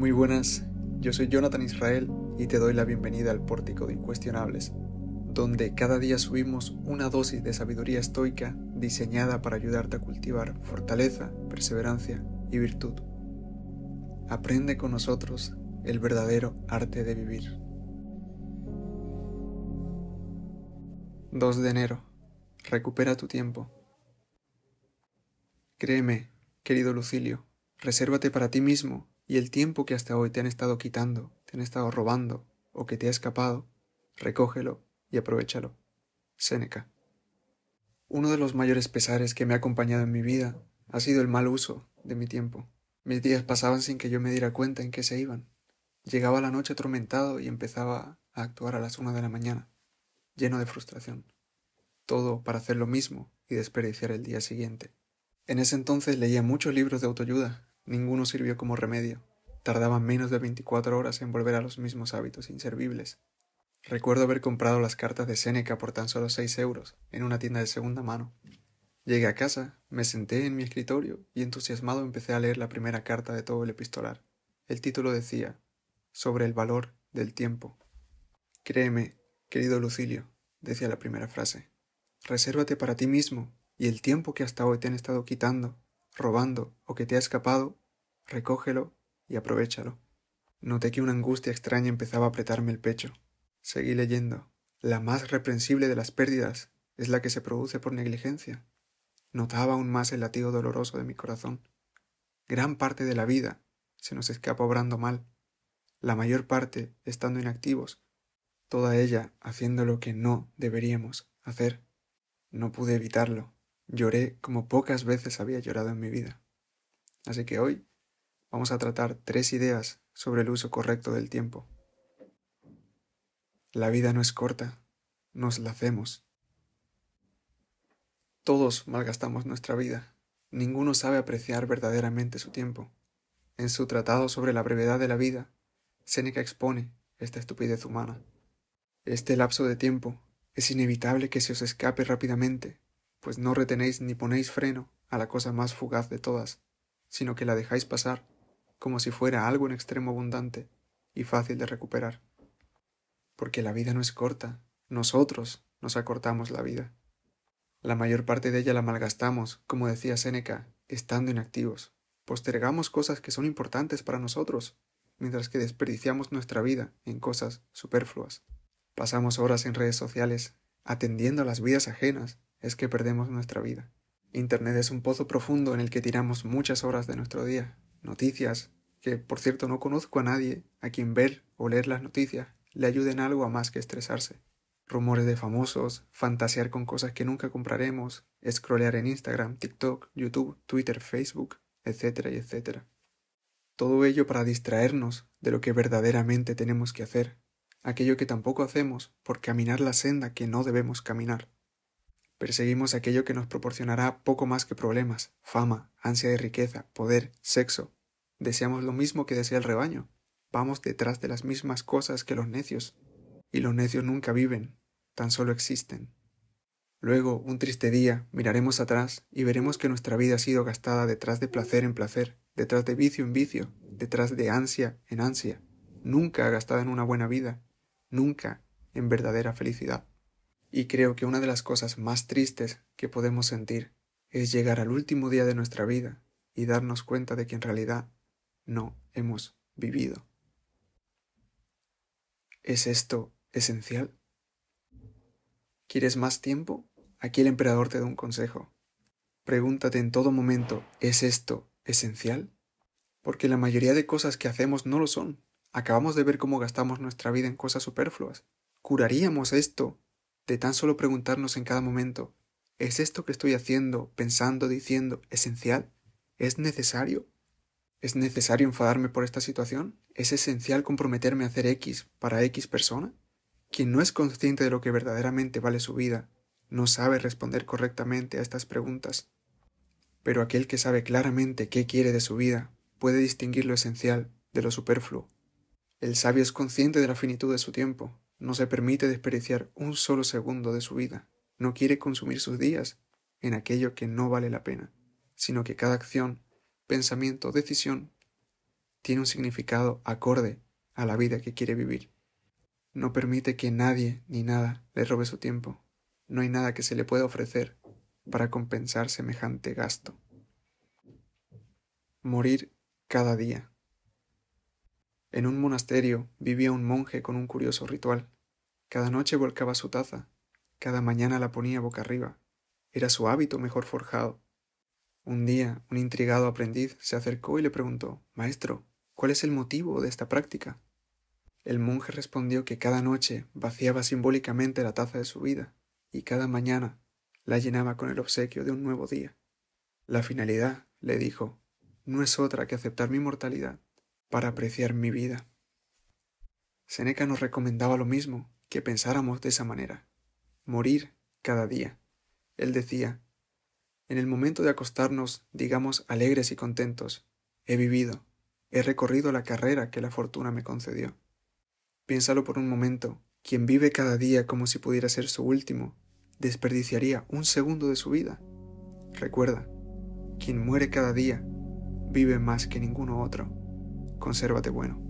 Muy buenas, yo soy Jonathan Israel y te doy la bienvenida al Pórtico de Incuestionables, donde cada día subimos una dosis de sabiduría estoica diseñada para ayudarte a cultivar fortaleza, perseverancia y virtud. Aprende con nosotros el verdadero arte de vivir. 2 de enero. Recupera tu tiempo. Créeme, querido Lucilio, resérvate para ti mismo y el tiempo que hasta hoy te han estado quitando, te han estado robando o que te ha escapado, recógelo y aprovechalo. Séneca. Uno de los mayores pesares que me ha acompañado en mi vida ha sido el mal uso de mi tiempo. Mis días pasaban sin que yo me diera cuenta en qué se iban. Llegaba la noche atormentado y empezaba a actuar a las una de la mañana, lleno de frustración. Todo para hacer lo mismo y desperdiciar el día siguiente. En ese entonces leía muchos libros de autoayuda Ninguno sirvió como remedio. Tardaba menos de 24 horas en volver a los mismos hábitos inservibles. Recuerdo haber comprado las cartas de Séneca por tan solo seis euros en una tienda de segunda mano. Llegué a casa, me senté en mi escritorio y entusiasmado empecé a leer la primera carta de todo el epistolar. El título decía Sobre el valor del tiempo. Créeme, querido Lucilio, decía la primera frase, resérvate para ti mismo y el tiempo que hasta hoy te han estado quitando, robando o que te ha escapado recógelo y aprovechalo. Noté que una angustia extraña empezaba a apretarme el pecho. Seguí leyendo. La más reprensible de las pérdidas es la que se produce por negligencia. Notaba aún más el latido doloroso de mi corazón. Gran parte de la vida se nos escapa obrando mal, la mayor parte estando inactivos, toda ella haciendo lo que no deberíamos hacer. No pude evitarlo. Lloré como pocas veces había llorado en mi vida. Así que hoy vamos a tratar tres ideas sobre el uso correcto del tiempo. La vida no es corta, nos la hacemos. Todos malgastamos nuestra vida, ninguno sabe apreciar verdaderamente su tiempo. En su tratado sobre la brevedad de la vida, Séneca expone esta estupidez humana. Este lapso de tiempo es inevitable que se os escape rápidamente, pues no retenéis ni ponéis freno a la cosa más fugaz de todas, sino que la dejáis pasar como si fuera algo en extremo abundante y fácil de recuperar. Porque la vida no es corta, nosotros nos acortamos la vida. La mayor parte de ella la malgastamos, como decía Séneca, estando inactivos. Postergamos cosas que son importantes para nosotros, mientras que desperdiciamos nuestra vida en cosas superfluas. Pasamos horas en redes sociales atendiendo a las vidas ajenas, es que perdemos nuestra vida. Internet es un pozo profundo en el que tiramos muchas horas de nuestro día, noticias, que por cierto no conozco a nadie a quien ver o leer las noticias le ayuden algo a más que estresarse. Rumores de famosos, fantasear con cosas que nunca compraremos, scrollear en Instagram, TikTok, YouTube, Twitter, Facebook, etcétera etcétera. Todo ello para distraernos de lo que verdaderamente tenemos que hacer, aquello que tampoco hacemos por caminar la senda que no debemos caminar. Perseguimos aquello que nos proporcionará poco más que problemas, fama, ansia de riqueza, poder, sexo. Deseamos lo mismo que desea el rebaño. Vamos detrás de las mismas cosas que los necios. Y los necios nunca viven, tan solo existen. Luego, un triste día, miraremos atrás y veremos que nuestra vida ha sido gastada detrás de placer en placer, detrás de vicio en vicio, detrás de ansia en ansia, nunca gastada en una buena vida, nunca en verdadera felicidad. Y creo que una de las cosas más tristes que podemos sentir es llegar al último día de nuestra vida y darnos cuenta de que en realidad no hemos vivido. ¿Es esto esencial? ¿Quieres más tiempo? Aquí el emperador te da un consejo. Pregúntate en todo momento, ¿es esto esencial? Porque la mayoría de cosas que hacemos no lo son. Acabamos de ver cómo gastamos nuestra vida en cosas superfluas. ¿Curaríamos esto de tan solo preguntarnos en cada momento, ¿es esto que estoy haciendo, pensando, diciendo, esencial? ¿Es necesario? ¿Es necesario enfadarme por esta situación? ¿Es esencial comprometerme a hacer X para X persona? Quien no es consciente de lo que verdaderamente vale su vida, no sabe responder correctamente a estas preguntas. Pero aquel que sabe claramente qué quiere de su vida puede distinguir lo esencial de lo superfluo. El sabio es consciente de la finitud de su tiempo, no se permite desperdiciar un solo segundo de su vida, no quiere consumir sus días en aquello que no vale la pena, sino que cada acción, pensamiento, decisión tiene un significado acorde a la vida que quiere vivir. No permite que nadie ni nada le robe su tiempo. No hay nada que se le pueda ofrecer para compensar semejante gasto. Morir cada día. En un monasterio vivía un monje con un curioso ritual. Cada noche volcaba su taza, cada mañana la ponía boca arriba. Era su hábito mejor forjado. Un día, un intrigado aprendiz se acercó y le preguntó Maestro, ¿cuál es el motivo de esta práctica? El monje respondió que cada noche vaciaba simbólicamente la taza de su vida y cada mañana la llenaba con el obsequio de un nuevo día. La finalidad, le dijo, no es otra que aceptar mi mortalidad para apreciar mi vida. Seneca nos recomendaba lo mismo, que pensáramos de esa manera, morir cada día. Él decía, en el momento de acostarnos, digamos alegres y contentos, he vivido, he recorrido la carrera que la fortuna me concedió. Piénsalo por un momento, quien vive cada día como si pudiera ser su último, desperdiciaría un segundo de su vida. Recuerda, quien muere cada día vive más que ninguno otro consérvate bueno.